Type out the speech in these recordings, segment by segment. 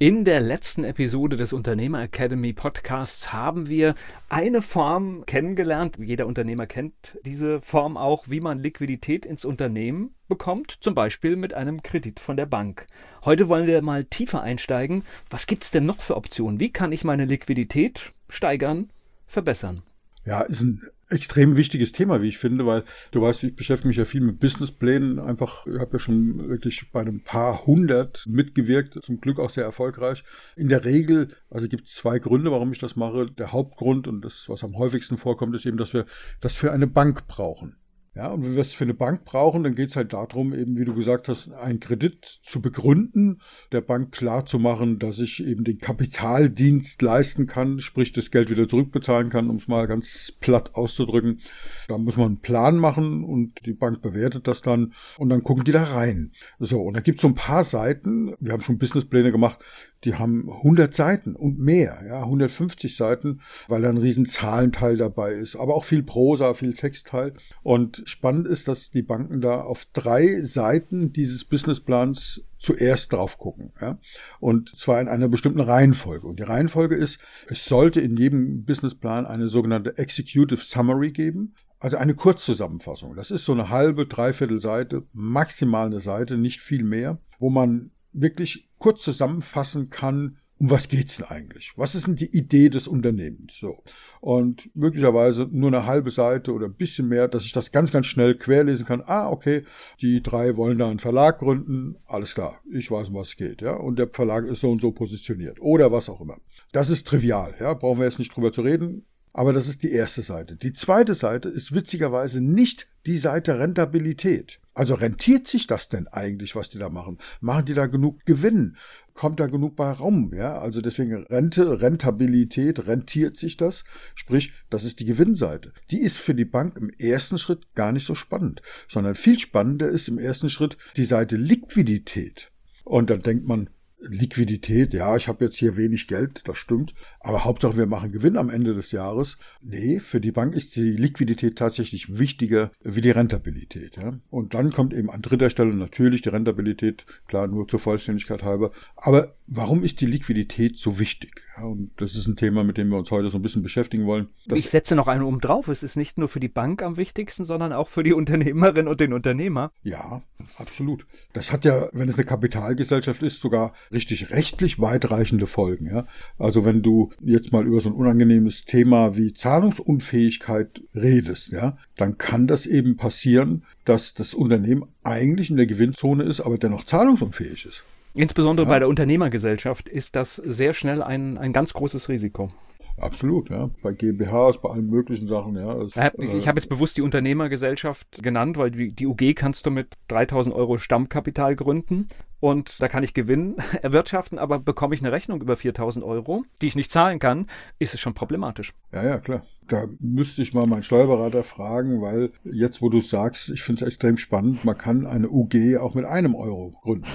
In der letzten Episode des Unternehmer Academy Podcasts haben wir eine Form kennengelernt. Jeder Unternehmer kennt diese Form auch, wie man Liquidität ins Unternehmen bekommt, zum Beispiel mit einem Kredit von der Bank. Heute wollen wir mal tiefer einsteigen. Was gibt es denn noch für Optionen? Wie kann ich meine Liquidität steigern, verbessern? Ja, ist ein extrem wichtiges Thema, wie ich finde, weil du weißt, ich beschäftige mich ja viel mit Businessplänen. Einfach, ich habe ja schon wirklich bei einem paar hundert mitgewirkt, zum Glück auch sehr erfolgreich. In der Regel, also gibt es zwei Gründe, warum ich das mache. Der Hauptgrund und das, was am häufigsten vorkommt, ist eben, dass wir das für eine Bank brauchen. Ja, und wenn wir es für eine Bank brauchen, dann geht es halt darum, eben wie du gesagt hast, einen Kredit zu begründen, der Bank klar zu machen, dass ich eben den Kapitaldienst leisten kann, sprich das Geld wieder zurückbezahlen kann, um es mal ganz platt auszudrücken. Da muss man einen Plan machen und die Bank bewertet das dann und dann gucken die da rein. So, und da gibt es so ein paar Seiten, wir haben schon Businesspläne gemacht, die haben 100 Seiten und mehr, ja, 150 Seiten, weil da ein riesen Zahlenteil dabei ist, aber auch viel Prosa, viel Textteil. Und spannend ist, dass die Banken da auf drei Seiten dieses Businessplans zuerst drauf gucken, ja. Und zwar in einer bestimmten Reihenfolge. Und die Reihenfolge ist, es sollte in jedem Businessplan eine sogenannte Executive Summary geben. Also eine Kurzzusammenfassung. Das ist so eine halbe, dreiviertel Seite, maximal eine Seite, nicht viel mehr, wo man wirklich kurz zusammenfassen kann, um was geht's denn eigentlich? Was ist denn die Idee des Unternehmens? So. Und möglicherweise nur eine halbe Seite oder ein bisschen mehr, dass ich das ganz, ganz schnell querlesen kann. Ah, okay, die drei wollen da einen Verlag gründen. Alles klar. Ich weiß, um was es geht, ja. Und der Verlag ist so und so positioniert. Oder was auch immer. Das ist trivial, ja. Brauchen wir jetzt nicht drüber zu reden. Aber das ist die erste Seite. Die zweite Seite ist witzigerweise nicht die Seite Rentabilität. Also rentiert sich das denn eigentlich, was die da machen? Machen die da genug Gewinn? Kommt da genug bei Raum? Ja, also deswegen Rente, Rentabilität, rentiert sich das? Sprich, das ist die Gewinnseite. Die ist für die Bank im ersten Schritt gar nicht so spannend, sondern viel spannender ist im ersten Schritt die Seite Liquidität. Und dann denkt man, Liquidität, ja, ich habe jetzt hier wenig Geld, das stimmt, aber Hauptsache wir machen Gewinn am Ende des Jahres. Nee, für die Bank ist die Liquidität tatsächlich wichtiger wie die Rentabilität. Ja? Und dann kommt eben an dritter Stelle natürlich die Rentabilität, klar nur zur Vollständigkeit halber. Aber warum ist die Liquidität so wichtig? Ja, und das ist ein Thema, mit dem wir uns heute so ein bisschen beschäftigen wollen. ich setze noch einen oben drauf. Es ist nicht nur für die Bank am wichtigsten, sondern auch für die Unternehmerin und den Unternehmer. Ja, absolut. Das hat ja, wenn es eine Kapitalgesellschaft ist, sogar richtig rechtlich weitreichende Folgen. Ja? Also wenn du jetzt mal über so ein unangenehmes Thema wie Zahlungsunfähigkeit redest, ja, dann kann das eben passieren, dass das Unternehmen eigentlich in der Gewinnzone ist, aber dennoch zahlungsunfähig ist. Insbesondere ja. bei der Unternehmergesellschaft ist das sehr schnell ein, ein ganz großes Risiko. Absolut, ja. Bei GmbHs, bei allen möglichen Sachen, ja. Das, ich, habe jetzt bewusst die Unternehmergesellschaft genannt, weil die, die UG kannst du mit 3000 Euro Stammkapital gründen und da kann ich Gewinn erwirtschaften, aber bekomme ich eine Rechnung über 4000 Euro, die ich nicht zahlen kann, ist es schon problematisch. Ja, ja, klar. Da müsste ich mal meinen Steuerberater fragen, weil jetzt, wo du es sagst, ich finde es extrem spannend, man kann eine UG auch mit einem Euro gründen.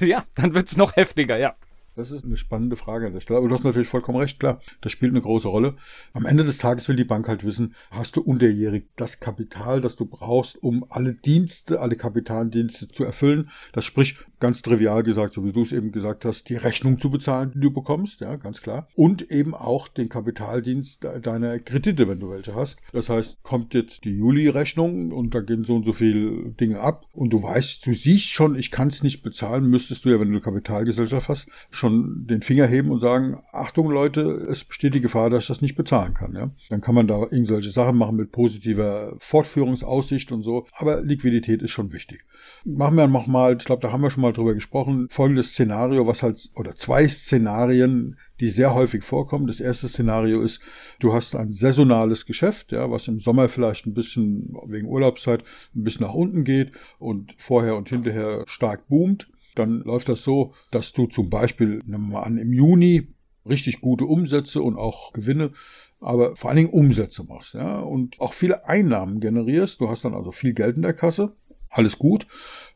ja, dann wird es noch heftiger, ja. Das ist eine spannende Frage an der Stelle. Aber du hast natürlich vollkommen recht, klar. Das spielt eine große Rolle. Am Ende des Tages will die Bank halt wissen, hast du unterjährig das Kapital, das du brauchst, um alle Dienste, alle Kapitaldienste zu erfüllen. Das spricht ganz trivial gesagt, so wie du es eben gesagt hast, die Rechnung zu bezahlen, die du bekommst, ja, ganz klar. Und eben auch den Kapitaldienst deiner Kredite, wenn du welche hast. Das heißt, kommt jetzt die Juli-Rechnung und da gehen so und so viele Dinge ab und du weißt, du siehst schon, ich kann es nicht bezahlen, müsstest du ja, wenn du eine Kapitalgesellschaft hast, schon den Finger heben und sagen, Achtung Leute, es besteht die Gefahr, dass ich das nicht bezahlen kann. Ja? Dann kann man da irgendwelche Sachen machen mit positiver Fortführungsaussicht und so. Aber Liquidität ist schon wichtig. Machen wir nochmal, ich glaube, da haben wir schon mal drüber gesprochen, folgendes Szenario, was halt, oder zwei Szenarien, die sehr häufig vorkommen. Das erste Szenario ist, du hast ein saisonales Geschäft, ja, was im Sommer vielleicht ein bisschen wegen Urlaubszeit ein bisschen nach unten geht und vorher und hinterher stark boomt. Dann läuft das so, dass du zum Beispiel, nehmen wir mal an, im Juni richtig gute Umsätze und auch Gewinne aber vor allen Dingen Umsätze machst, ja, und auch viele Einnahmen generierst. Du hast dann also viel Geld in der Kasse, alles gut,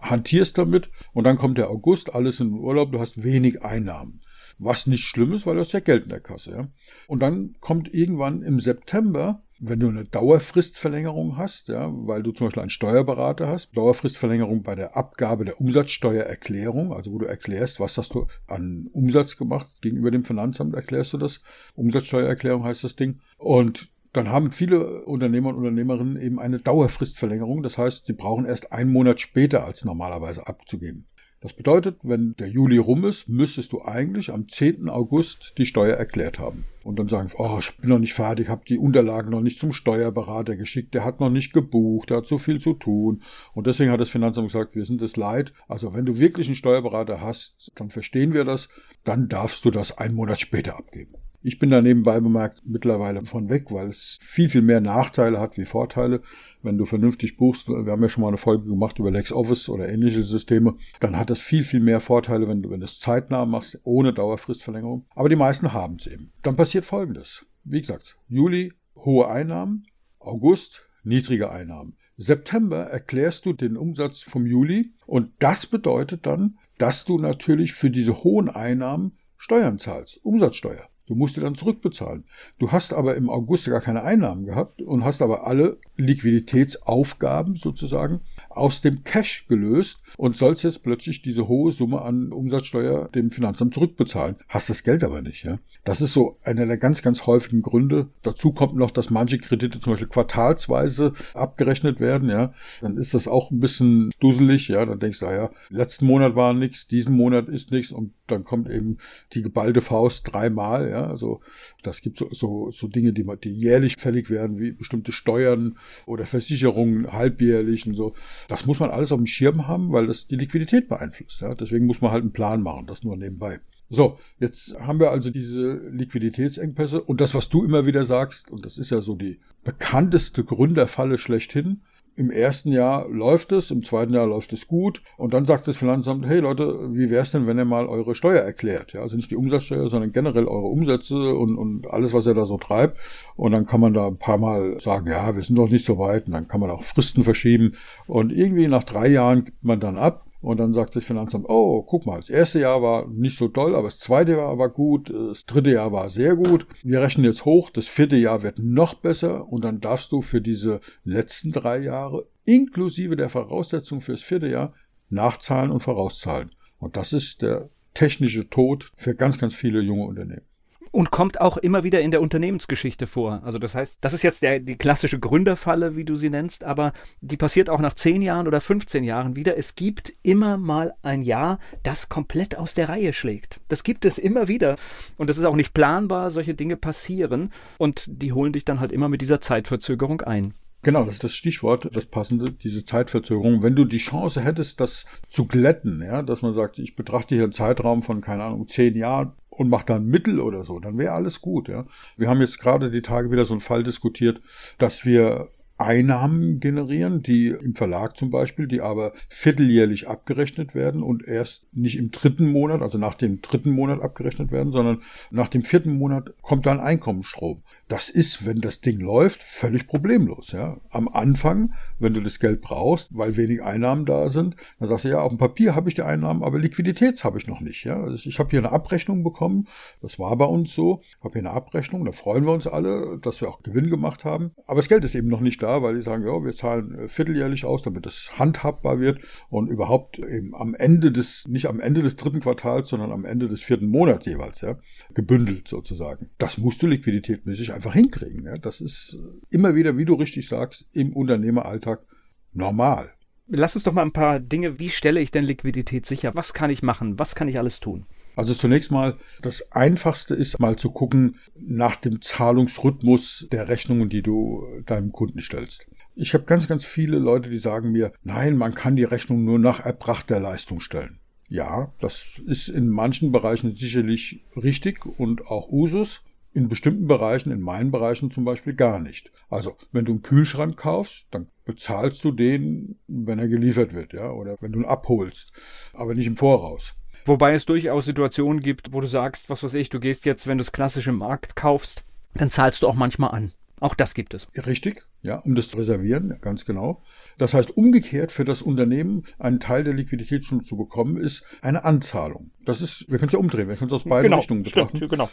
hantierst damit und dann kommt der August, alles in Urlaub, du hast wenig Einnahmen. Was nicht schlimm ist, weil du hast ja Geld in der Kasse, ja. Und dann kommt irgendwann im September wenn du eine Dauerfristverlängerung hast, ja, weil du zum Beispiel einen Steuerberater hast, Dauerfristverlängerung bei der Abgabe der Umsatzsteuererklärung, also wo du erklärst, was hast du an Umsatz gemacht gegenüber dem Finanzamt, erklärst du das. Umsatzsteuererklärung heißt das Ding. Und dann haben viele Unternehmer und Unternehmerinnen eben eine Dauerfristverlängerung. Das heißt, sie brauchen erst einen Monat später als normalerweise abzugeben. Das bedeutet, wenn der Juli rum ist, müsstest du eigentlich am 10. August die Steuer erklärt haben. Und dann sagen, oh, ich bin noch nicht fertig, habe die Unterlagen noch nicht zum Steuerberater geschickt, der hat noch nicht gebucht, der hat so viel zu tun. Und deswegen hat das Finanzamt gesagt, wir sind es leid. Also wenn du wirklich einen Steuerberater hast, dann verstehen wir das, dann darfst du das einen Monat später abgeben. Ich bin da nebenbei bemerkt mittlerweile von weg, weil es viel, viel mehr Nachteile hat wie Vorteile. Wenn du vernünftig buchst, wir haben ja schon mal eine Folge gemacht über LexOffice oder ähnliche Systeme, dann hat das viel, viel mehr Vorteile, wenn du, wenn du es zeitnah machst, ohne Dauerfristverlängerung. Aber die meisten haben es eben. Dann passiert Folgendes. Wie gesagt, Juli hohe Einnahmen, August niedrige Einnahmen. September erklärst du den Umsatz vom Juli und das bedeutet dann, dass du natürlich für diese hohen Einnahmen Steuern zahlst, Umsatzsteuer. Du musst dir dann zurückbezahlen. Du hast aber im August gar keine Einnahmen gehabt und hast aber alle Liquiditätsaufgaben sozusagen aus dem Cash gelöst und sollst jetzt plötzlich diese hohe Summe an Umsatzsteuer dem Finanzamt zurückbezahlen. Hast das Geld aber nicht, ja. Das ist so einer der ganz, ganz häufigen Gründe. Dazu kommt noch, dass manche Kredite zum Beispiel quartalsweise abgerechnet werden, ja. Dann ist das auch ein bisschen duselig, ja. Dann denkst du, ah letzten Monat war nichts, diesen Monat ist nichts und dann kommt eben die geballte Faust dreimal, ja. Also das gibt so, so, so Dinge, die, die jährlich fällig werden, wie bestimmte Steuern oder Versicherungen halbjährlich und so. Das muss man alles auf dem Schirm haben, weil das die Liquidität beeinflusst, ja. Deswegen muss man halt einen Plan machen, das nur nebenbei. So, jetzt haben wir also diese Liquiditätsengpässe und das, was du immer wieder sagst, und das ist ja so die bekannteste Gründerfalle schlechthin. Im ersten Jahr läuft es, im zweiten Jahr läuft es gut und dann sagt das Finanzamt, hey Leute, wie wäre es denn, wenn ihr mal eure Steuer erklärt? Ja, also nicht die Umsatzsteuer, sondern generell eure Umsätze und, und alles, was ihr da so treibt. Und dann kann man da ein paar Mal sagen, ja, wir sind doch nicht so weit und dann kann man auch Fristen verschieben und irgendwie nach drei Jahren gibt man dann ab und dann sagt das Finanzamt, oh, guck mal, das erste Jahr war nicht so toll, aber das zweite Jahr war gut, das dritte Jahr war sehr gut. Wir rechnen jetzt hoch, das vierte Jahr wird noch besser und dann darfst du für diese letzten drei Jahre inklusive der Voraussetzung fürs vierte Jahr nachzahlen und vorauszahlen. Und das ist der technische Tod für ganz, ganz viele junge Unternehmen und kommt auch immer wieder in der Unternehmensgeschichte vor. Also das heißt, das ist jetzt der, die klassische Gründerfalle, wie du sie nennst, aber die passiert auch nach 10 Jahren oder 15 Jahren wieder. Es gibt immer mal ein Jahr, das komplett aus der Reihe schlägt. Das gibt es immer wieder. Und das ist auch nicht planbar, solche Dinge passieren und die holen dich dann halt immer mit dieser Zeitverzögerung ein. Genau, das ist das Stichwort, das passende, diese Zeitverzögerung. Wenn du die Chance hättest, das zu glätten, ja, dass man sagt, ich betrachte hier einen Zeitraum von, keine Ahnung, zehn Jahren und mache dann Mittel oder so, dann wäre alles gut, ja. Wir haben jetzt gerade die Tage wieder so einen Fall diskutiert, dass wir Einnahmen generieren, die im Verlag zum Beispiel, die aber vierteljährlich abgerechnet werden und erst nicht im dritten Monat, also nach dem dritten Monat abgerechnet werden, sondern nach dem vierten Monat kommt dann Einkommensstrom. Das ist, wenn das Ding läuft, völlig problemlos. Ja. Am Anfang, wenn du das Geld brauchst, weil wenig Einnahmen da sind, dann sagst du, ja, auf dem Papier habe ich die Einnahmen, aber Liquidität habe ich noch nicht. Ja. Also ich habe hier eine Abrechnung bekommen, das war bei uns so, ich habe hier eine Abrechnung, da freuen wir uns alle, dass wir auch Gewinn gemacht haben, aber das Geld ist eben noch nicht da, weil die sagen, ja, wir zahlen äh, vierteljährlich aus, damit es handhabbar wird und überhaupt eben am Ende des, nicht am Ende des dritten Quartals, sondern am Ende des vierten Monats jeweils, ja, gebündelt sozusagen. Das musst du liquiditätmäßig einfach hinkriegen. Ja? Das ist immer wieder, wie du richtig sagst, im Unternehmeralltag normal. Lass uns doch mal ein paar Dinge, wie stelle ich denn Liquidität sicher? Was kann ich machen? Was kann ich alles tun? Also zunächst mal, das Einfachste ist mal zu gucken nach dem Zahlungsrhythmus der Rechnungen, die du deinem Kunden stellst. Ich habe ganz, ganz viele Leute, die sagen mir, nein, man kann die Rechnung nur nach erbrachter Leistung stellen. Ja, das ist in manchen Bereichen sicherlich richtig und auch Usus. In bestimmten Bereichen, in meinen Bereichen zum Beispiel gar nicht. Also, wenn du einen Kühlschrank kaufst, dann bezahlst du den, wenn er geliefert wird, ja, oder wenn du ihn abholst, aber nicht im Voraus. Wobei es durchaus Situationen gibt, wo du sagst, was weiß ich, du gehst jetzt, wenn du es klassisch im Markt kaufst, dann zahlst du auch manchmal an. Auch das gibt es. Richtig, ja, um das zu reservieren, ganz genau. Das heißt, umgekehrt für das Unternehmen einen Teil der Liquidität schon zu bekommen, ist eine Anzahlung. Das ist, wir können es ja umdrehen, wir können es aus beiden genau, Richtungen betrachten. Stimmt, genau.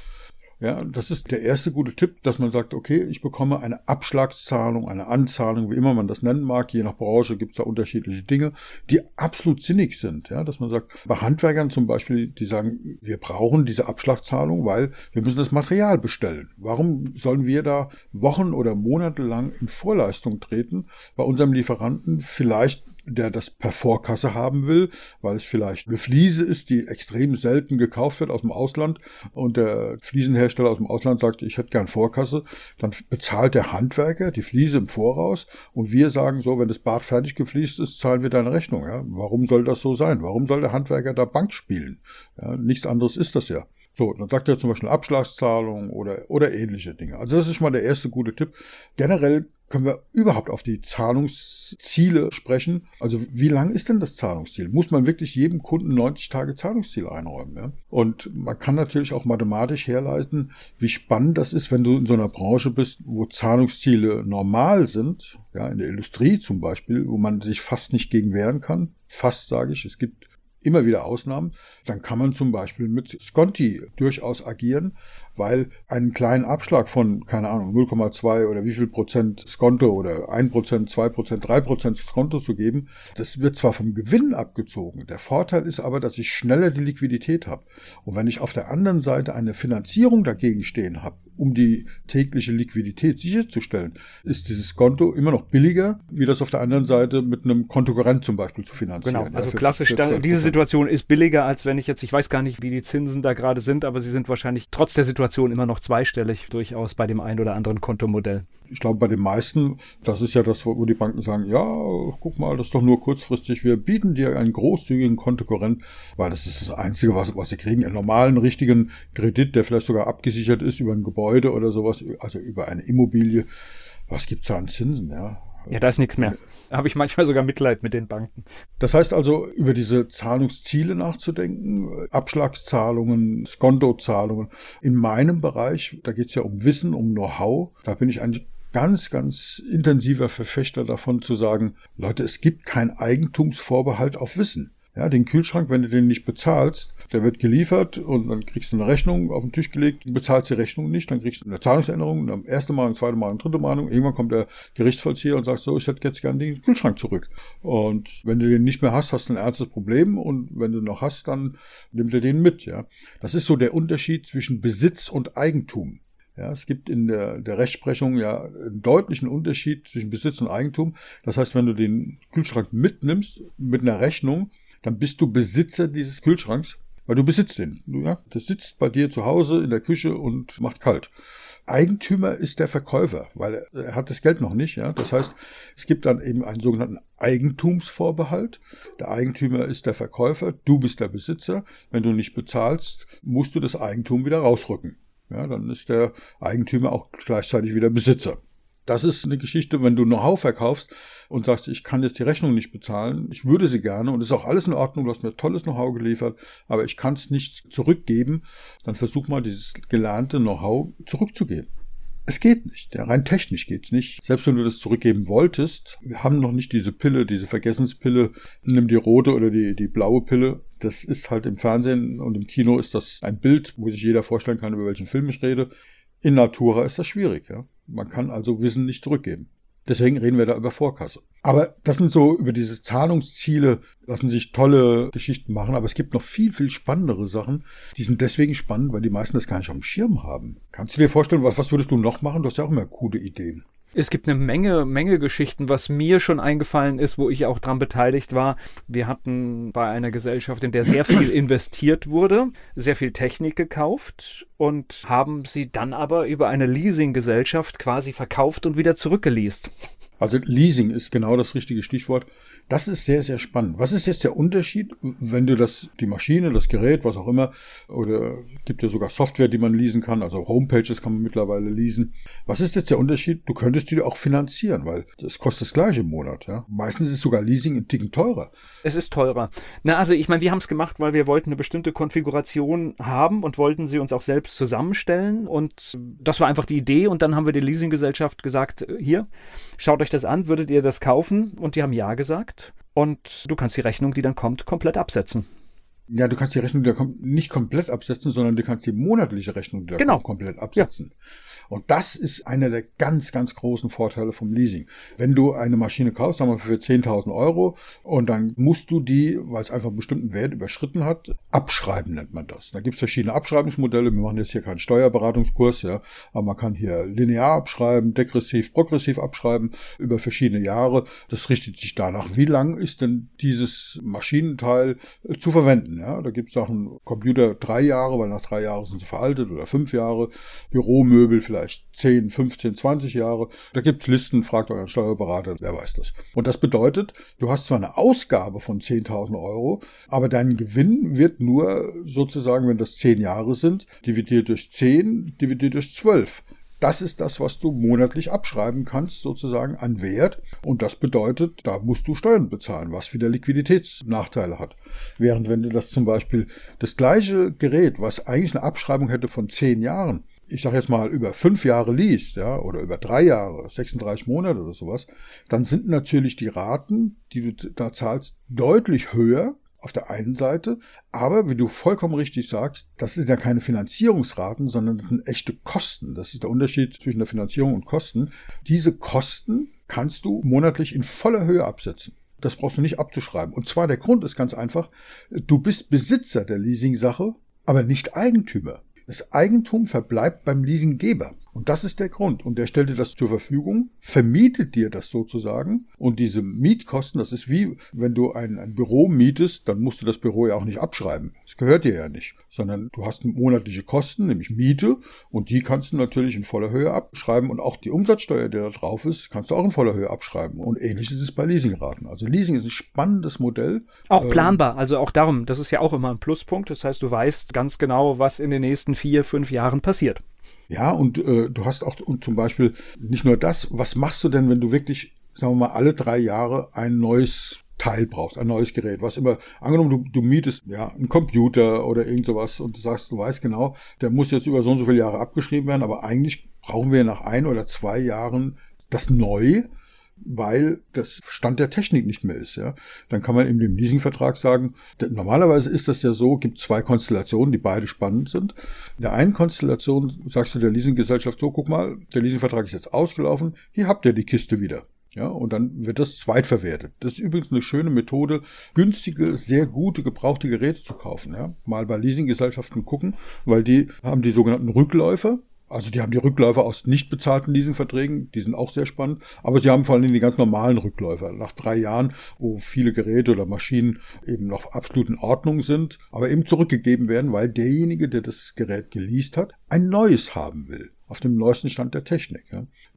Ja, das ist der erste gute Tipp, dass man sagt, okay, ich bekomme eine Abschlagszahlung, eine Anzahlung, wie immer man das nennen mag. Je nach Branche gibt es da unterschiedliche Dinge, die absolut sinnig sind. Ja, dass man sagt, bei Handwerkern zum Beispiel, die sagen, wir brauchen diese Abschlagszahlung, weil wir müssen das Material bestellen. Warum sollen wir da Wochen oder Monate lang in Vorleistung treten bei unserem Lieferanten? Vielleicht der das per Vorkasse haben will, weil es vielleicht eine Fliese ist, die extrem selten gekauft wird aus dem Ausland und der Fliesenhersteller aus dem Ausland sagt, ich hätte gern Vorkasse, dann bezahlt der Handwerker die Fliese im Voraus und wir sagen so, wenn das Bad fertig gefliest ist, zahlen wir deine Rechnung. Ja? Warum soll das so sein? Warum soll der Handwerker da Bank spielen? Ja, nichts anderes ist das ja. So, dann sagt er zum Beispiel Abschlagszahlung oder, oder ähnliche Dinge. Also das ist schon mal der erste gute Tipp. Generell können wir überhaupt auf die Zahlungsziele sprechen. Also wie lang ist denn das Zahlungsziel? Muss man wirklich jedem Kunden 90 Tage Zahlungsziel einräumen? Ja? Und man kann natürlich auch mathematisch herleiten, wie spannend das ist, wenn du in so einer Branche bist, wo Zahlungsziele normal sind, ja, in der Industrie zum Beispiel, wo man sich fast nicht gegen wehren kann. Fast sage ich, es gibt immer wieder Ausnahmen, dann kann man zum Beispiel mit Sconti durchaus agieren, weil einen kleinen Abschlag von, keine Ahnung, 0,2 oder wie viel Prozent Skonto oder 1 Prozent, 2 Prozent, 3 Prozent Skonto zu geben, das wird zwar vom Gewinn abgezogen, der Vorteil ist aber, dass ich schneller die Liquidität habe. Und wenn ich auf der anderen Seite eine Finanzierung dagegen stehen habe, um die tägliche Liquidität sicherzustellen, ist dieses Konto immer noch billiger, wie das auf der anderen Seite mit einem Kontokorrent zum Beispiel zu finanzieren. Genau, also ja, klassisch, diese Situation ist billiger, als wenn ich jetzt, ich weiß gar nicht, wie die Zinsen da gerade sind, aber sie sind wahrscheinlich trotz der Situation immer noch zweistellig durchaus bei dem einen oder anderen Kontomodell. Ich glaube, bei den meisten, das ist ja das, wo die Banken sagen, ja, guck mal, das ist doch nur kurzfristig, wir bieten dir einen großzügigen Kontokorrent, weil das ist das Einzige, was, was sie kriegen. Einen normalen, richtigen Kredit, der vielleicht sogar abgesichert ist über ein Gebäude oder sowas, also über eine Immobilie. Was gibt's da an Zinsen, ja? Ja, da ist nichts mehr. Da habe ich manchmal sogar Mitleid mit den Banken. Das heißt also, über diese Zahlungsziele nachzudenken, Abschlagszahlungen, Skontozahlungen. In meinem Bereich, da geht es ja um Wissen, um Know-how, da bin ich ein ganz, ganz intensiver Verfechter davon zu sagen, Leute, es gibt keinen Eigentumsvorbehalt auf Wissen. Ja, den Kühlschrank, wenn du den nicht bezahlst, der wird geliefert und dann kriegst du eine Rechnung auf den Tisch gelegt, bezahlst die Rechnung nicht, dann kriegst du eine Zahlungsänderung, dann erste Mal, zweite Mal, dritte Mal. Irgendwann kommt der Gerichtsvollzieher und sagt so, ich hätte jetzt gerne den Kühlschrank zurück. Und wenn du den nicht mehr hast, hast du ein ernstes Problem und wenn du noch hast, dann nimmt er den mit, ja. Das ist so der Unterschied zwischen Besitz und Eigentum. Ja, es gibt in der, der Rechtsprechung ja einen deutlichen Unterschied zwischen Besitz und Eigentum. Das heißt, wenn du den Kühlschrank mitnimmst mit einer Rechnung, dann bist du Besitzer dieses Kühlschranks weil du besitzt den. Ja, das sitzt bei dir zu Hause in der Küche und macht kalt. Eigentümer ist der Verkäufer, weil er hat das Geld noch nicht. Ja? Das heißt, es gibt dann eben einen sogenannten Eigentumsvorbehalt. Der Eigentümer ist der Verkäufer, du bist der Besitzer. Wenn du nicht bezahlst, musst du das Eigentum wieder rausrücken. Ja, dann ist der Eigentümer auch gleichzeitig wieder Besitzer. Das ist eine Geschichte, wenn du Know-how verkaufst und sagst, ich kann jetzt die Rechnung nicht bezahlen, ich würde sie gerne und es ist auch alles in Ordnung, du hast mir tolles Know-how geliefert, aber ich kann es nicht zurückgeben, dann versuch mal dieses gelernte Know-how zurückzugeben. Es geht nicht. Ja, rein technisch geht's nicht. Selbst wenn du das zurückgeben wolltest, wir haben noch nicht diese Pille, diese Vergessenspille, nimm die rote oder die, die blaue Pille. Das ist halt im Fernsehen und im Kino ist das ein Bild, wo sich jeder vorstellen kann, über welchen Film ich rede. In Natura ist das schwierig, ja. Man kann also Wissen nicht zurückgeben. Deswegen reden wir da über Vorkasse. Aber das sind so, über diese Zahlungsziele lassen sich tolle Geschichten machen, aber es gibt noch viel, viel spannendere Sachen. Die sind deswegen spannend, weil die meisten das gar nicht auf dem Schirm haben. Kannst du dir vorstellen, was, was würdest du noch machen? Du hast ja auch immer coole Ideen. Es gibt eine Menge, Menge Geschichten, was mir schon eingefallen ist, wo ich auch dran beteiligt war. Wir hatten bei einer Gesellschaft, in der sehr viel investiert wurde, sehr viel Technik gekauft und haben sie dann aber über eine Leasinggesellschaft quasi verkauft und wieder zurückgeleast. Also Leasing ist genau das richtige Stichwort. Das ist sehr, sehr spannend. Was ist jetzt der Unterschied, wenn du das, die Maschine, das Gerät, was auch immer, oder gibt ja sogar Software, die man leasen kann, also Homepages kann man mittlerweile leasen. Was ist jetzt der Unterschied? Du könntest die auch finanzieren, weil das kostet das gleiche im Monat, ja. Meistens ist sogar Leasing ein Ticken teurer. Es ist teurer. Na, also ich meine, wir haben es gemacht, weil wir wollten eine bestimmte Konfiguration haben und wollten sie uns auch selbst zusammenstellen und das war einfach die Idee und dann haben wir der Leasinggesellschaft gesagt, hier, schaut euch das an, würdet ihr das kaufen? Und die haben ja gesagt und du kannst die Rechnung, die dann kommt, komplett absetzen. Ja, du kannst die Rechnung die kommt, nicht komplett absetzen, sondern du kannst die monatliche Rechnung die genau. komplett absetzen. Ja. Und das ist einer der ganz, ganz großen Vorteile vom Leasing. Wenn du eine Maschine kaufst, sagen wir für 10.000 Euro, und dann musst du die, weil es einfach einen bestimmten Wert überschritten hat, abschreiben nennt man das. Da gibt es verschiedene Abschreibungsmodelle. Wir machen jetzt hier keinen Steuerberatungskurs, ja, aber man kann hier linear abschreiben, degressiv, progressiv abschreiben über verschiedene Jahre. Das richtet sich danach, wie lang ist denn dieses Maschinenteil zu verwenden. Ja, da gibt es Sachen, Computer drei Jahre, weil nach drei Jahren sind sie veraltet oder fünf Jahre, Büromöbel vielleicht 10, 15, 20 Jahre. Da gibt's Listen, fragt euren Steuerberater, wer weiß das. Und das bedeutet, du hast zwar eine Ausgabe von 10.000 Euro, aber dein Gewinn wird nur sozusagen, wenn das 10 Jahre sind, dividiert durch 10, dividiert durch 12. Das ist das, was du monatlich abschreiben kannst, sozusagen an Wert. Und das bedeutet, da musst du Steuern bezahlen, was wieder Liquiditätsnachteile hat. Während wenn du das zum Beispiel das gleiche Gerät, was eigentlich eine Abschreibung hätte von zehn Jahren, ich sage jetzt mal, über fünf Jahre liest, ja, oder über drei Jahre, 36 Monate oder sowas, dann sind natürlich die Raten, die du da zahlst, deutlich höher auf der einen Seite, aber wie du vollkommen richtig sagst, das sind ja keine Finanzierungsraten, sondern das sind echte Kosten. Das ist der Unterschied zwischen der Finanzierung und Kosten. Diese Kosten kannst du monatlich in voller Höhe absetzen. Das brauchst du nicht abzuschreiben. Und zwar der Grund ist ganz einfach, du bist Besitzer der Leasingsache, aber nicht Eigentümer. Das Eigentum verbleibt beim Leasinggeber. Und das ist der Grund. Und der stellt dir das zur Verfügung, vermietet dir das sozusagen. Und diese Mietkosten, das ist wie, wenn du ein, ein Büro mietest, dann musst du das Büro ja auch nicht abschreiben. Das gehört dir ja nicht. Sondern du hast monatliche Kosten, nämlich Miete. Und die kannst du natürlich in voller Höhe abschreiben. Und auch die Umsatzsteuer, die da drauf ist, kannst du auch in voller Höhe abschreiben. Und ähnlich ist es bei Leasingraten. Also Leasing ist ein spannendes Modell. Auch ähm, planbar. Also auch darum, das ist ja auch immer ein Pluspunkt. Das heißt, du weißt ganz genau, was in den nächsten vier, fünf Jahren passiert. Ja, und äh, du hast auch und zum Beispiel nicht nur das, was machst du denn, wenn du wirklich, sagen wir mal, alle drei Jahre ein neues Teil brauchst, ein neues Gerät, was immer, angenommen, du, du mietest ja einen Computer oder irgend sowas und du sagst, du weißt genau, der muss jetzt über so und so viele Jahre abgeschrieben werden, aber eigentlich brauchen wir nach ein oder zwei Jahren das neu weil das Stand der Technik nicht mehr ist. Ja, dann kann man in dem Leasingvertrag sagen, normalerweise ist das ja so, gibt zwei Konstellationen, die beide spannend sind. In der einen Konstellation sagst du der Leasinggesellschaft so, guck mal, der Leasingvertrag ist jetzt ausgelaufen, hier habt ihr die Kiste wieder. Ja, und dann wird das zweitverwertet. Das ist übrigens eine schöne Methode, günstige, sehr gute, gebrauchte Geräte zu kaufen. Ja. Mal bei Leasinggesellschaften gucken, weil die haben die sogenannten Rückläufer. Also die haben die Rückläufer aus nicht bezahlten Leasingverträgen, die sind auch sehr spannend, aber sie haben vor allem die ganz normalen Rückläufer. Nach drei Jahren, wo viele Geräte oder Maschinen eben noch absolut in Ordnung sind, aber eben zurückgegeben werden, weil derjenige, der das Gerät geleast hat, ein neues haben will auf dem neuesten Stand der Technik.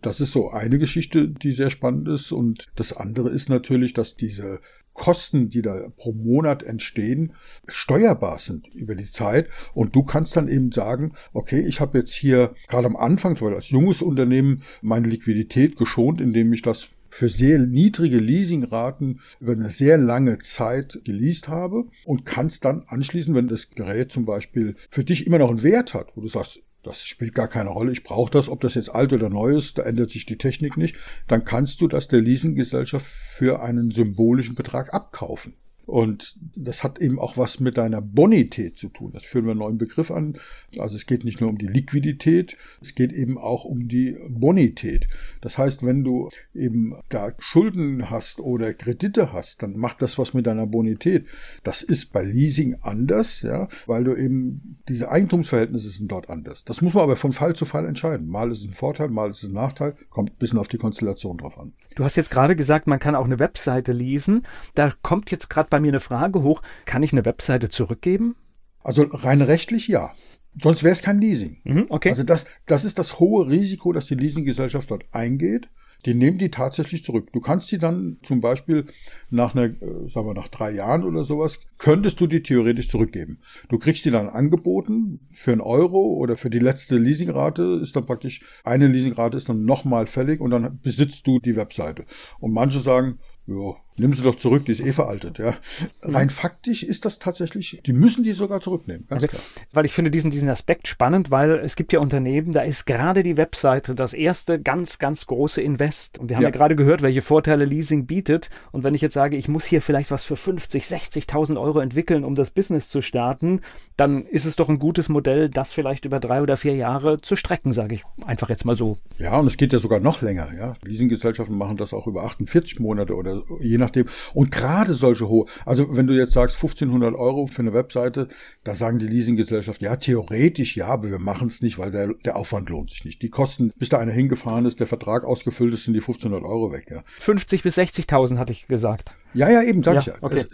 Das ist so eine Geschichte, die sehr spannend ist. Und das andere ist natürlich, dass diese Kosten, die da pro Monat entstehen, steuerbar sind über die Zeit. Und du kannst dann eben sagen, okay, ich habe jetzt hier gerade am Anfang, weil als junges Unternehmen, meine Liquidität geschont, indem ich das für sehr niedrige Leasingraten über eine sehr lange Zeit geleast habe und kannst dann anschließend, wenn das Gerät zum Beispiel für dich immer noch einen Wert hat, wo du sagst, das spielt gar keine Rolle. Ich brauche das, ob das jetzt alt oder neu ist, da ändert sich die Technik nicht. Dann kannst du das der Leasinggesellschaft für einen symbolischen Betrag abkaufen. Und das hat eben auch was mit deiner Bonität zu tun. Das führen wir einen neuen Begriff an. Also es geht nicht nur um die Liquidität, es geht eben auch um die Bonität. Das heißt, wenn du eben da Schulden hast oder Kredite hast, dann macht das was mit deiner Bonität. Das ist bei Leasing anders, ja, weil du eben diese Eigentumsverhältnisse sind dort anders. Das muss man aber von Fall zu Fall entscheiden. Mal ist es ein Vorteil, mal ist es ein Nachteil. Kommt ein bisschen auf die Konstellation drauf an. Du hast jetzt gerade gesagt, man kann auch eine Webseite leasen. Da kommt jetzt gerade bei mir eine Frage hoch. Kann ich eine Webseite zurückgeben? Also rein rechtlich ja. Sonst wäre es kein Leasing. Mhm, okay. Also das, das ist das hohe Risiko, dass die Leasinggesellschaft dort eingeht. Die nehmen die tatsächlich zurück. Du kannst die dann zum Beispiel nach einer, äh, sagen wir, nach drei Jahren oder sowas, könntest du die theoretisch zurückgeben. Du kriegst die dann angeboten für einen Euro oder für die letzte Leasingrate ist dann praktisch, eine Leasingrate ist dann nochmal fällig und dann besitzt du die Webseite. Und manche sagen, ja, nimm sie doch zurück, die ist eh veraltet, ja. Rein faktisch ist das tatsächlich, die müssen die sogar zurücknehmen, ganz Okay. klar. Weil ich finde diesen, diesen Aspekt spannend, weil es gibt ja Unternehmen, da ist gerade die Webseite das erste ganz, ganz große Invest. Und wir haben ja, Ja. gerade gehört, welche Vorteile Leasing bietet. Und wenn ich jetzt sage, ich muss hier vielleicht was für 50, 60.000 Euro entwickeln, um das Business zu starten, dann ist es doch ein gutes Modell, das vielleicht über drei oder vier Jahre zu strecken, sage ich einfach jetzt mal so. Ja, und es geht ja sogar noch länger, ja. Leasinggesellschaften machen das auch über 48 Monate oder je nachdem. Und gerade solche hohe, also wenn du jetzt sagst 1500 Euro für eine Webseite, da sagen die Leasinggesellschaften, ja, theoretisch ja, aber wir machen es nicht, weil der, der Aufwand lohnt sich nicht. Die Kosten, bis da einer hingefahren ist, der Vertrag ausgefüllt ist, sind die 1500 Euro weg, ja. 50 bis 60.000 hatte ich gesagt. Ja, ja, eben, sag Ja, ich ja. okay.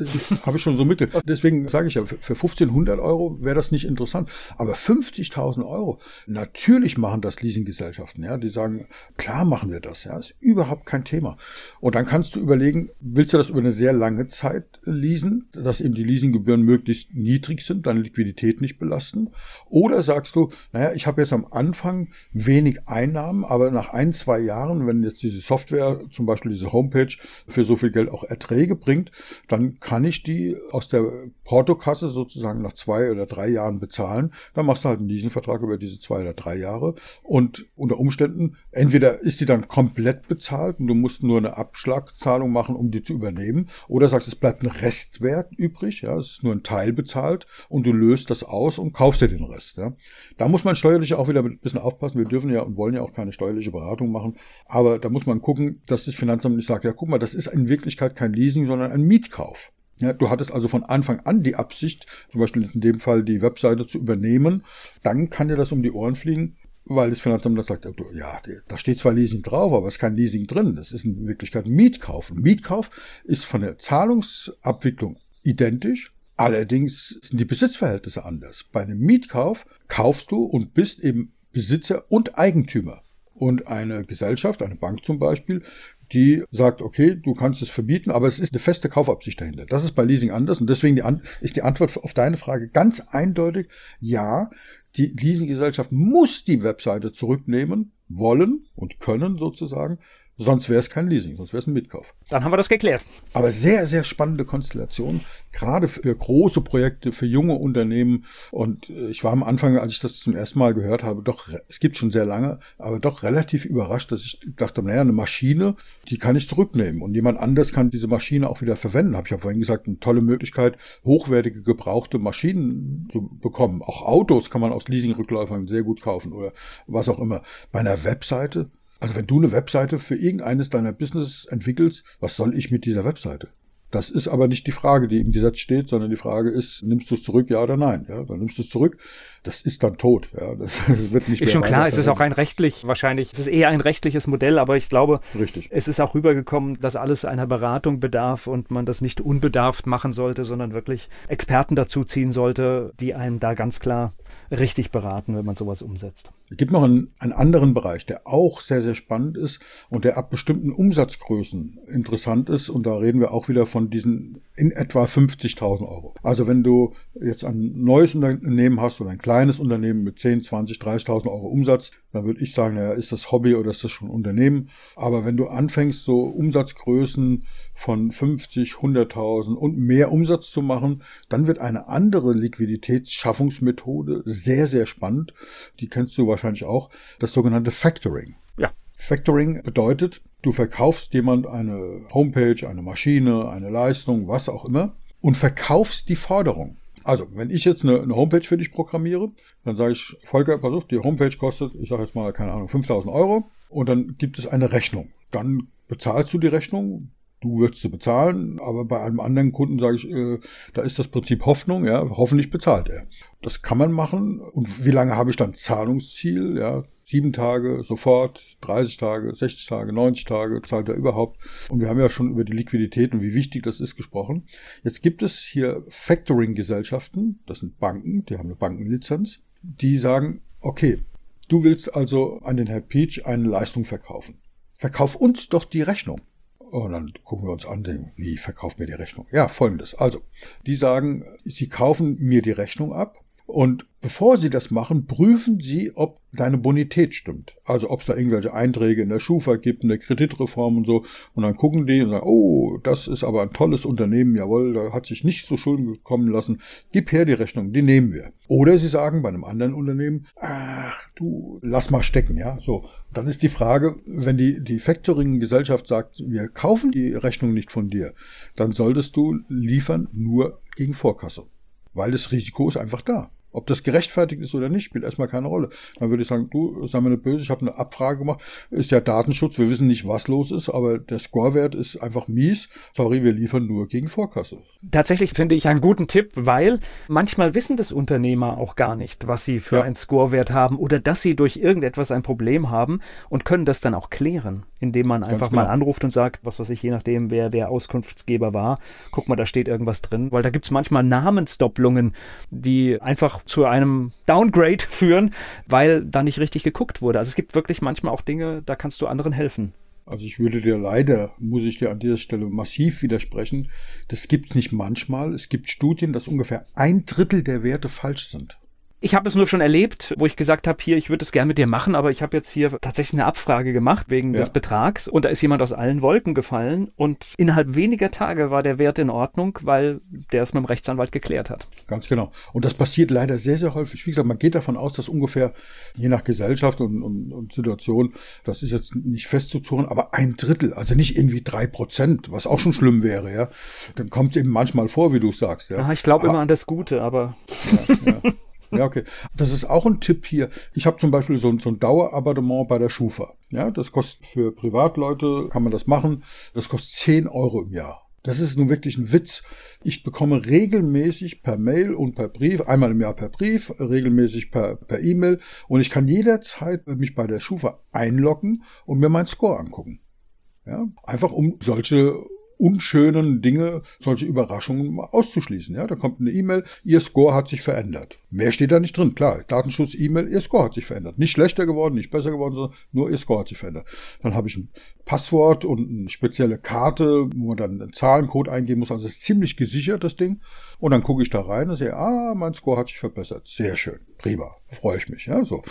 Habe ich schon so mitge. Deswegen sage ich ja, für für 1500 Euro wäre das nicht interessant. Aber 50.000 Euro, natürlich machen das Leasinggesellschaften. Ja, die sagen, klar machen wir das. Ja, ist überhaupt kein Thema. Und dann kannst du überlegen, willst du das über eine sehr lange Zeit leasen, dass eben die Leasinggebühren möglichst niedrig sind, deine Liquidität nicht belasten? Oder sagst du, naja, ich habe jetzt am Anfang wenig Einnahmen, aber nach ein, zwei Jahren, wenn jetzt diese Software, zum Beispiel diese Homepage, für so viel Geld auch Erträge bringt, dann kann ich die aus der Portokasse sozusagen nach zwei oder drei Jahren bezahlen. Dann machst du halt einen Leasingvertrag über diese zwei oder drei Jahre. Und unter Umständen, entweder ist die dann komplett bezahlt und du musst nur eine Abschlagzahlung machen, um die zu übernehmen, oder sagst, es bleibt ein Restwert übrig, ja, es ist nur ein Teil bezahlt und du löst das aus und kaufst dir den Rest. Ja. Da muss man steuerlich auch wieder ein bisschen aufpassen. Wir dürfen ja und wollen ja auch keine steuerliche Beratung machen, aber da muss man gucken, dass das Finanzamt nicht sagt, ja, guck mal, das ist in Wirklichkeit kein Leasing, sondern ein Mietkauf. Ja, du hattest also von Anfang an die Absicht, zum Beispiel in dem Fall die Webseite zu übernehmen, dann kann dir das um die Ohren fliegen, weil das Finanzamt sagt, ja, da steht zwar Leasing drauf, aber es ist kein Leasing drin. Das ist in Wirklichkeit ein Mietkauf. Ein Mietkauf ist von der Zahlungsabwicklung identisch, allerdings sind die Besitzverhältnisse anders. Bei einem Mietkauf kaufst du und bist eben Besitzer und Eigentümer. Und eine Gesellschaft, eine Bank zum Beispiel, die sagt, okay, du kannst es verbieten, aber es ist eine feste Kaufabsicht dahinter. Das ist bei Leasing anders und deswegen die An ist die Antwort auf deine Frage ganz eindeutig, ja, die Leasinggesellschaft muss die Webseite zurücknehmen, wollen und können sozusagen, sonst wäre es kein Leasing, sonst wäre es ein Mitkauf. Dann haben wir das geklärt. Aber sehr, sehr spannende Konstellation, gerade für große Projekte, für junge Unternehmen. Und äh, ich war am Anfang, als ich das zum ersten Mal gehört habe, doch, es gibt schon sehr lange, aber doch relativ überrascht, dass ich dachte, naja, eine Maschine, die kann ich zurücknehmen. Und jemand anders kann diese Maschine auch wieder verwenden. Habe ich ja vorhin gesagt, eine tolle Möglichkeit, hochwertige, gebrauchte Maschinen zu bekommen. Auch Autos kann man aus Leasingrückläufern sehr gut kaufen oder was auch immer. Bei einer Webseite, also wenn du eine Webseite für irgendeines deiner Business entwickelst, was soll ich mit dieser Webseite? Das ist aber nicht die Frage, die im Gesetz steht, sondern die Frage ist, nimmst du es zurück, ja oder nein? Ja, dann nimmst du es zurück. Das ist dann tot. Ja, das, das wird nicht Ist mehr schon klar, es ist auch rein rechtlich wahrscheinlich, es ist eher ein rechtliches Modell, aber ich glaube, Richtig. es ist auch rübergekommen, dass alles einer Beratung bedarf und man das nicht unbedarft machen sollte, sondern wirklich Experten dazu ziehen sollte, die einen da ganz klar richtig beraten, wenn man sowas umsetzt. Es gibt noch einen, einen anderen Bereich, der auch sehr, sehr spannend ist und der ab bestimmten Umsatzgrößen interessant ist. Und da reden wir auch wieder von diesen in etwa 50.000 Euro. Also wenn du jetzt ein neues Unternehmen hast oder ein kleines Unternehmen mit 10, 20, 30.000 Euro Umsatz, dann würde ich sagen, naja, ist das Hobby oder ist das schon Unternehmen? Aber wenn du anfängst, so Umsatzgrößen von 50, 100.000 und mehr Umsatz zu machen, dann wird eine andere Liquiditätsschaffungsmethode sehr, sehr spannend. Die kennst du wahrscheinlich auch, das sogenannte Factoring. Ja. Factoring bedeutet, du verkaufst jemand eine Homepage, eine Maschine, eine Leistung, was auch immer und verkaufst die Forderung. Also, wenn ich jetzt eine, eine Homepage für dich programmiere, dann sage ich, Volker, pass auf, die Homepage kostet, ich sage jetzt mal, keine Ahnung, 5000 Euro und dann gibt es eine Rechnung. Dann bezahlst du die Rechnung, du würdest sie bezahlen, aber bei einem anderen Kunden sage ich, äh, da ist das Prinzip Hoffnung, ja, hoffentlich bezahlt er. Das kann man machen. Und wie lange habe ich dann Zahlungsziel? Ja, sieben Tage, sofort, 30 Tage, 60 Tage, 90 Tage, zahlt er überhaupt. Und wir haben ja schon über die Liquidität und wie wichtig das ist gesprochen. Jetzt gibt es hier Factoring-Gesellschaften, das sind Banken, die haben eine Bankenlizenz. die sagen, okay, du willst also an den Herr Peach eine Leistung verkaufen. Verkauf uns doch die Rechnung. Und dann gucken wir uns an, wie verkauft mir die Rechnung? Ja, folgendes. Also, die sagen, sie kaufen mir die Rechnung ab und bevor Sie das machen, prüfen Sie, ob deine Bonität stimmt. Also ob es da irgendwelche Einträge in der Schufa gibt, in der Kreditreform und so. Und dann gucken die und sagen, oh, das ist aber ein tolles Unternehmen, jawohl, da hat sich nicht so Schulden kommen lassen. Gib her die Rechnung, die nehmen wir. Oder Sie sagen bei einem anderen Unternehmen, ach du, lass mal stecken, ja. So, dann ist die Frage, wenn die, die Factoring-Gesellschaft sagt, wir kaufen die Rechnung nicht von dir, dann solltest du liefern nur gegen Vorkasse. Weil das Risiko ist einfach da. Ob das gerechtfertigt ist oder nicht, spielt erstmal keine Rolle. Dann würde ich sagen, du, sei mir nicht böse, ich habe eine Abfrage gemacht, ist ja Datenschutz, wir wissen nicht, was los ist, aber der Scorewert ist einfach mies. Sorry, wir liefern nur gegen Vorkasse. Tatsächlich finde ich einen guten Tipp, weil manchmal wissen das Unternehmer auch gar nicht, was sie für ja. einen Scorewert haben oder dass sie durch irgendetwas ein Problem haben und können das dann auch klären, indem man einfach genau. mal anruft und sagt, was weiß ich, je nachdem, wer der Auskunftsgeber war, guck mal, da steht irgendwas drin, weil da gibt es manchmal Namensdopplungen, die einfach zu einem Downgrade führen, weil da nicht richtig geguckt wurde. Also es gibt wirklich manchmal auch Dinge, da kannst du anderen helfen. Also ich würde dir leider, muss ich dir an dieser Stelle massiv widersprechen. Das gibt es nicht manchmal. Es gibt Studien, dass ungefähr ein Drittel der Werte falsch sind. Ich habe es nur schon erlebt, wo ich gesagt habe, hier, ich würde es gerne mit dir machen, aber ich habe jetzt hier tatsächlich eine Abfrage gemacht wegen ja. des Betrags und da ist jemand aus allen Wolken gefallen und innerhalb weniger Tage war der Wert in Ordnung, weil der es mit dem Rechtsanwalt geklärt hat. Ganz genau. Und das passiert leider sehr, sehr häufig. Wie gesagt, man geht davon aus, dass ungefähr, je nach Gesellschaft und, und, und Situation, das ist jetzt nicht festzuzurren, aber ein Drittel, also nicht irgendwie drei Prozent, was auch schon schlimm wäre, ja. Dann kommt es eben manchmal vor, wie du sagst. Ja. Aha, ich glaube immer an das Gute, aber. Ja, ja. Ja, okay. Das ist auch ein Tipp hier. Ich habe zum Beispiel so, so ein Dauerabonnement bei der Schufa. Ja, das kostet für Privatleute, kann man das machen. Das kostet 10 Euro im Jahr. Das ist nun wirklich ein Witz. Ich bekomme regelmäßig per Mail und per Brief, einmal im Jahr per Brief, regelmäßig per, per E-Mail und ich kann jederzeit mich bei der Schufa einloggen und mir meinen Score angucken. Ja, einfach um solche unschönen Dinge, solche Überraschungen auszuschließen. Ja, da kommt eine E-Mail, Ihr Score hat sich verändert. Mehr steht da nicht drin. Klar, Datenschutz, E-Mail, Ihr Score hat sich verändert. Nicht schlechter geworden, nicht besser geworden, sondern nur Ihr Score hat sich verändert. Dann habe ich ein Passwort und eine spezielle Karte, wo man dann einen Zahlencode eingeben muss. Also es ist ziemlich gesichert, das Ding. Und dann gucke ich da rein und sehe, ah, mein Score hat sich verbessert. Sehr schön. Prima. Freue ich mich. Ja, so.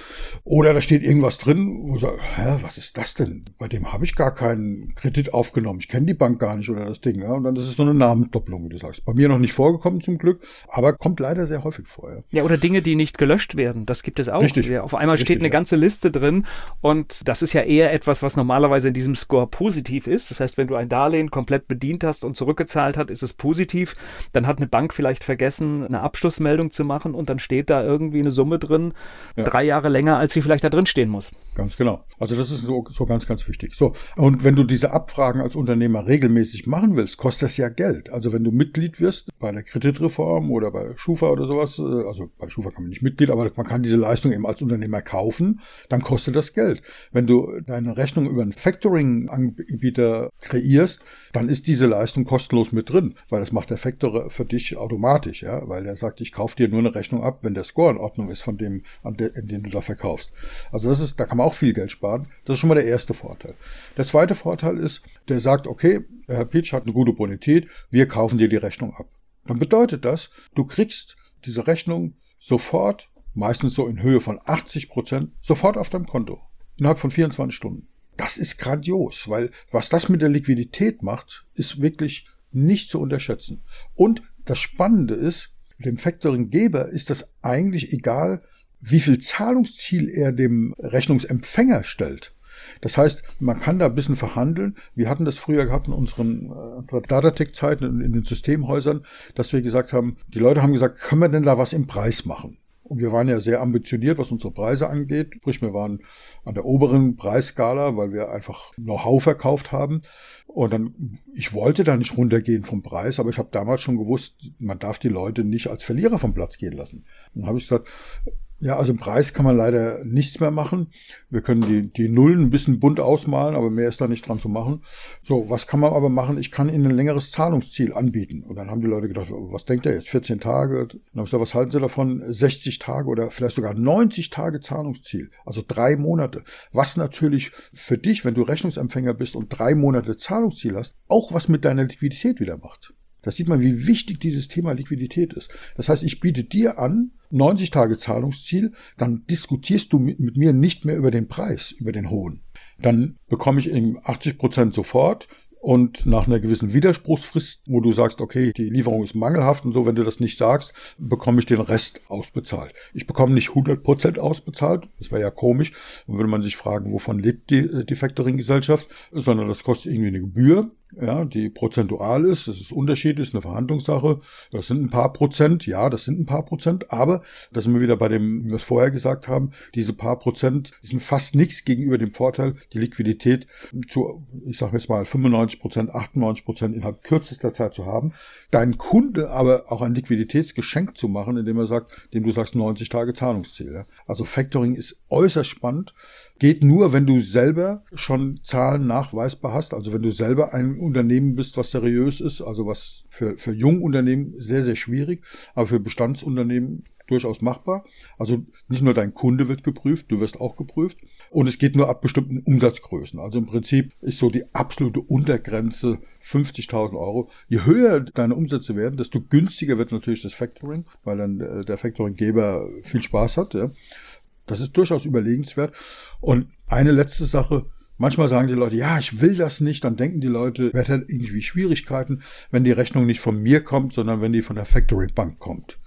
Oder da steht irgendwas drin, wo ich sage, hä, was ist das denn? Bei dem habe ich gar keinen Kredit aufgenommen. Ich kenne die Bank gar nicht oder das Ding. Ja? Und dann ist es so eine Namensdopplung, wie du sagst. Bei mir noch nicht vorgekommen zum Glück, aber kommt leider sehr häufig vor. Ja, ja oder Dinge, die nicht gelöscht werden. Das gibt es auch. Richtig. Auf einmal Richtig, steht eine ja. ganze Liste drin und das ist ja eher etwas, was normalerweise in diesem Score positiv ist. Das heißt, wenn du ein Darlehen komplett bedient hast und zurückgezahlt hast, ist es positiv. Dann hat eine Bank vielleicht vergessen, eine Abschlussmeldung zu machen und dann steht da irgendwie eine Summe drin, ja. drei Jahre länger, als sie vielleicht da drin stehen muss. Ganz genau. Also das ist so, so ganz, ganz wichtig. So. Und wenn du diese Abfragen als Unternehmer regelmäßig machen willst, kostet das ja Geld. Also wenn du Mitglied wirst bei der Kreditreform oder bei Schufa oder sowas, äh, also bei Schufa kann man nicht Mitglied, aber man kann diese Leistung eben als Unternehmer kaufen, dann kostet das Geld. Wenn du deine Rechnung über einen Factoring-Anbieter kreierst, dann ist diese Leistung kostenlos mit drin, weil das macht der Factor für dich automatisch, ja, weil er sagt, ich kaufe dir nur eine Rechnung ab, wenn der Score in Ordnung ist von dem, an den du da verkaufst. Also das ist, da kann man auch viel Geld sparen. Das ist schon mal der erste Vorteil. Der zweite Vorteil ist, der sagt, okay, der Herr Pitch hat eine gute Bonität, wir kaufen dir die Rechnung ab. Dann bedeutet das, du kriegst diese Rechnung sofort, meistens so in Höhe von 80 Prozent, sofort auf deinem Konto. Innerhalb von 24 Stunden. Das ist grandios, weil was das mit der Liquidität macht, ist wirklich nicht zu unterschätzen. Und das Spannende ist, dem Factoring-Geber ist das eigentlich egal, wie viel Zahlungsziel er dem Rechnungsempfänger stellt. Das heißt, man kann da ein bisschen verhandeln. Wir hatten das früher gehabt in unseren äh, Datatec-Zeiten, in, in den Systemhäusern, dass wir gesagt haben, die Leute haben gesagt, können wir denn da was im Preis machen? Und wir waren ja sehr ambitioniert, was unsere Preise angeht. Sprich, wir waren an der oberen Preisskala, weil wir einfach Know-how verkauft haben. Und dann, ich wollte da nicht runtergehen vom Preis, aber ich habe damals schon gewusst, man darf die Leute nicht als Verlierer vom Platz gehen lassen. Dann habe ich gesagt, Ja, also im Preis kann man leider nichts mehr machen. Wir können die, die Nullen ein bisschen bunt ausmalen, aber mehr ist da nicht dran zu machen. So, was kann man aber machen? Ich kann Ihnen ein längeres Zahlungsziel anbieten. Und dann haben die Leute gedacht, was denkt er jetzt? 14 Tage? Und dann habe ich gesagt, was halten Sie davon? 60 Tage oder vielleicht sogar 90 Tage Zahlungsziel. Also drei Monate. Was natürlich für dich, wenn du Rechnungsempfänger bist und drei Monate Zahlungsziel hast, auch was mit deiner Liquidität wieder macht. Da sieht man, wie wichtig dieses Thema Liquidität ist. Das heißt, ich biete dir an, 90 Tage Zahlungsziel, dann diskutierst du mit, mit mir nicht mehr über den Preis, über den hohen. Dann bekomme ich eben 80 Prozent sofort, und nach einer gewissen Widerspruchsfrist, wo du sagst, okay, die Lieferung ist mangelhaft und so, wenn du das nicht sagst, bekomme ich den Rest ausbezahlt. Ich bekomme nicht 100 Prozent ausbezahlt, das wäre ja komisch, dann würde man sich fragen, wovon lebt die, die Factoring-Gesellschaft, sondern das kostet irgendwie eine Gebühr ja, die prozentual ist, das ist unterschiedlich, ist eine Verhandlungssache. Das sind ein paar Prozent, ja, das sind ein paar Prozent, aber da sind wir wieder bei dem, wie wir es vorher gesagt haben, diese paar Prozent sind fast nichts gegenüber dem Vorteil, die Liquidität zu, ich sage jetzt mal 95 Prozent, 98 Prozent innerhalb kürzester Zeit zu haben. Deinen Kunde aber auch ein Liquiditätsgeschenk zu machen, indem er sagt, dem du sagst 90 Tage Zahlungsziel. Ja. Also Factoring ist äußerst spannend geht nur, wenn du selber schon Zahlen nachweisbar hast, also wenn du selber ein Unternehmen bist, was seriös ist, also was für, für Jungunternehmen sehr, sehr schwierig, aber für Bestandsunternehmen durchaus machbar. Also nicht nur dein Kunde wird geprüft, du wirst auch geprüft. Und es geht nur ab bestimmten Umsatzgrößen. Also im Prinzip ist so die absolute Untergrenze 50.000 Euro. Je höher deine Umsätze werden, desto günstiger wird natürlich das Factoring, weil dann äh, der Factoringgeber viel Spaß hat. Ja. Das ist durchaus überlegenswert. Und eine letzte Sache, Manchmal sagen die Leute, ja, ich will das nicht, dann denken die Leute, wer hat irgendwie Schwierigkeiten, wenn die Rechnung nicht von mir kommt, sondern wenn die von der Factory Bank kommt.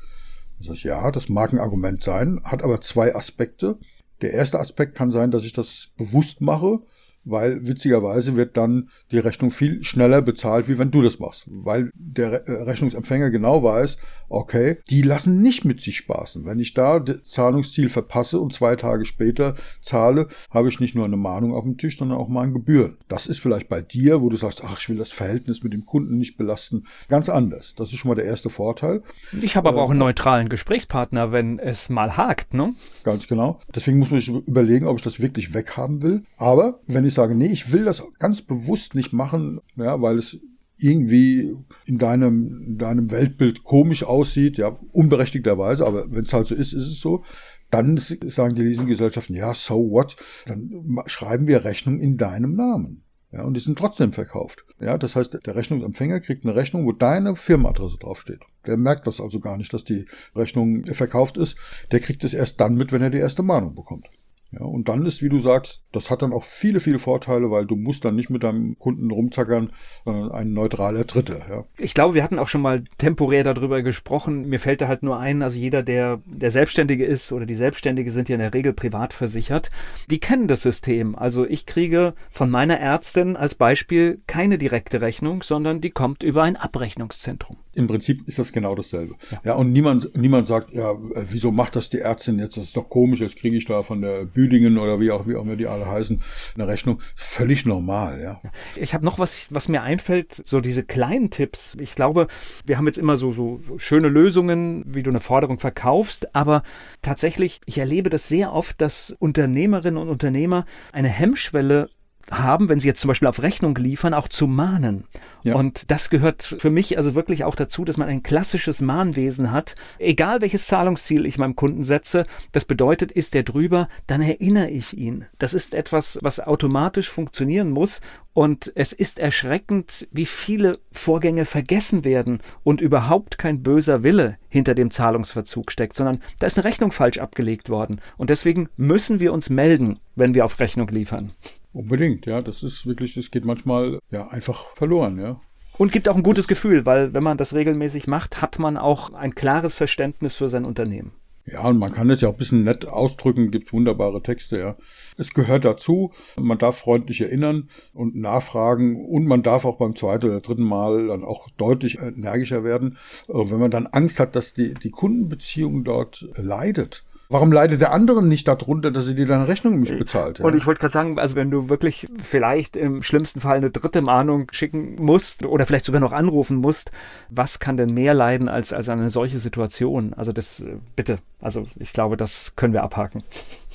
Das heißt, ja, das mag ein Argument sein, hat aber zwei Aspekte. Der erste Aspekt kann sein, dass ich das bewusst mache weil witzigerweise wird dann die Rechnung viel schneller bezahlt, wie wenn du das machst, weil der äh, Rechnungsempfänger genau weiß, okay, die lassen nicht mit sich spaßen. Wenn ich da das Zahlungsziel verpasse und zwei Tage später zahle, habe ich nicht nur eine Mahnung auf dem Tisch, sondern auch mal ein Gebühren. Das ist vielleicht bei dir, wo du sagst, ach, ich will das Verhältnis mit dem Kunden nicht belasten, ganz anders. Das ist schon mal der erste Vorteil. Ich habe aber äh, auch einen neutralen Gesprächspartner, wenn es mal hakt, ne? Ganz genau. Deswegen muss man sich überlegen, ob ich das wirklich weghaben will. Aber wenn ich sage, nee, ich will das ganz bewusst nicht machen, ja, weil es irgendwie in deinem, in deinem Weltbild komisch aussieht, ja, unberechtigterweise, aber wenn es halt so ist, ist es so. Dann sagen die Leasinggesellschaften, ja, so what? Dann schreiben wir Rechnung in deinem Namen. Ja, und die sind trotzdem verkauft. Ja, das heißt, der Rechnungsempfänger kriegt eine Rechnung, wo deine Firmenadresse draufsteht. Der merkt das also gar nicht, dass die Rechnung verkauft ist. Der kriegt es erst dann mit, wenn er die erste Mahnung bekommt. Ja, und dann ist, wie du sagst, das hat dann auch viele, viele Vorteile, weil du musst dann nicht mit deinem Kunden rumzackern, sondern ein neutraler Dritter. Ja. Ich glaube, wir hatten auch schon mal temporär darüber gesprochen. Mir fällt da halt nur ein, also jeder, der der Selbstständige ist oder die Selbstständige sind ja in der Regel privat versichert, die kennen das System. Also ich kriege von meiner Ärztin als Beispiel keine direkte Rechnung, sondern die kommt über ein Abrechnungszentrum. Im Prinzip ist das genau dasselbe. Ja, ja und niemand, niemand sagt, ja, wieso macht das die Ärztin jetzt? Das ist doch komisch, jetzt kriege ich da von der Büdingen oder wie auch, wie auch immer die alle heißen, eine Rechnung. Völlig normal, ja. Ich habe noch was, was mir einfällt, so diese kleinen Tipps. Ich glaube, wir haben jetzt immer so, so schöne Lösungen, wie du eine Forderung verkaufst, aber tatsächlich, ich erlebe das sehr oft, dass Unternehmerinnen und Unternehmer eine Hemmschwelle haben, wenn sie jetzt zum Beispiel auf Rechnung liefern, auch zu mahnen. Ja. Und das gehört für mich also wirklich auch dazu, dass man ein klassisches Mahnwesen hat. Egal welches Zahlungsziel ich meinem Kunden setze, das bedeutet, ist er drüber, dann erinnere ich ihn. Das ist etwas, was automatisch funktionieren muss. Und es ist erschreckend, wie viele Vorgänge vergessen werden und überhaupt kein böser Wille hinter dem Zahlungsverzug steckt, sondern da ist eine Rechnung falsch abgelegt worden. Und deswegen müssen wir uns melden, wenn wir auf Rechnung liefern. Unbedingt, ja. Das ist wirklich, das geht manchmal ja einfach verloren, ja. Und gibt auch ein gutes Gefühl, weil wenn man das regelmäßig macht, hat man auch ein klares Verständnis für sein Unternehmen. Ja, und man kann das ja auch ein bisschen nett ausdrücken, gibt wunderbare Texte, ja. Es gehört dazu, man darf freundlich erinnern und nachfragen und man darf auch beim zweiten oder dritten Mal dann auch deutlich energischer werden. Wenn man dann Angst hat, dass die, die Kundenbeziehung dort leidet, Warum leidet der andere nicht darunter, dass er dir deine Rechnung nicht bezahlt? Ja? Und ich wollte gerade sagen, also wenn du wirklich vielleicht im schlimmsten Fall eine dritte Mahnung schicken musst oder vielleicht sogar noch anrufen musst, was kann denn mehr leiden als, als eine solche Situation? Also das, äh, bitte, also ich glaube, das können wir abhaken.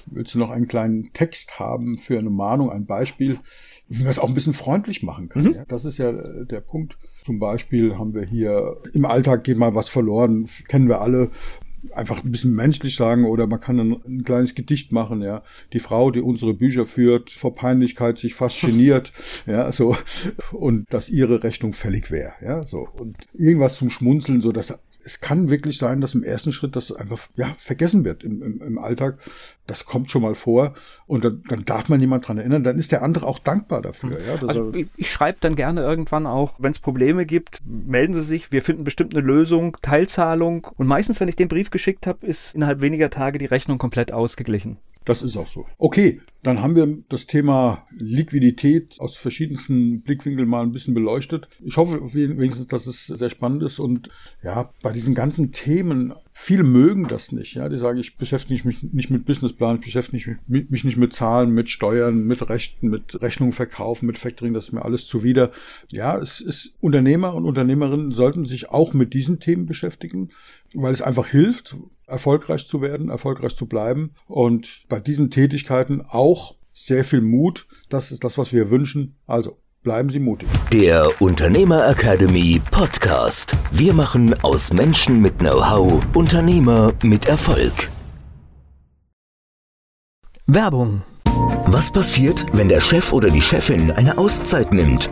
Willst du noch einen kleinen Text haben für eine Mahnung, ein Beispiel, wie man es auch ein bisschen freundlich machen kann? Mhm. Ja, das ist ja äh, der Punkt. Zum Beispiel haben wir hier im Alltag geht mal was verloren, kennen wir alle einfach ein bisschen menschlich sagen oder man kann ein, ein, kleines Gedicht machen, ja. Die Frau, die unsere Bücher führt, vor Peinlichkeit sich fast geniert, ja, so, und dass ihre Rechnung fällig wäre, ja, so. Und irgendwas zum Schmunzeln, so dass es kann wirklich sein, dass im ersten Schritt das einfach ja, vergessen wird im, im, im Alltag. Das kommt schon mal vor und dann, dann darf man niemand dran erinnern. Dann ist der andere auch dankbar dafür. Ja, also ich, ich schreibe dann gerne irgendwann auch, wenn es Probleme gibt, melden Sie sich. Wir finden bestimmt eine Lösung, Teilzahlung. Und meistens, wenn ich den Brief geschickt habe, ist innerhalb weniger Tage die Rechnung komplett ausgeglichen. Das ist auch so. Okay, dann haben wir das Thema Liquidität aus verschiedensten Blickwinkeln mal ein bisschen beleuchtet. Ich hoffe wenigstens, dass es sehr spannend ist und ja, bei diesen ganzen Themen, viele mögen das nicht. Ja, die sagen, ich beschäftige mich nicht mit Businessplan, ich beschäftige mich, mich nicht mit Zahlen, mit Steuern, mit Rechten, mit Rechnungen verkaufen, mit Factoring, das ist mir alles zuwider. Ja, es ist Unternehmer und Unternehmerinnen sollten sich auch mit diesen Themen beschäftigen, weil es einfach hilft, erfolgreich zu werden, erfolgreich zu bleiben und bei diesen Tätigkeiten auch sehr viel Mut. Das ist das, was wir wünschen. Also bleiben Sie mutig. Der Unternehmer Academy Podcast. Wir machen aus Menschen mit Know-how Unternehmer mit Erfolg. Werbung. Was passiert, wenn der Chef oder die Chefin eine Auszeit nimmt?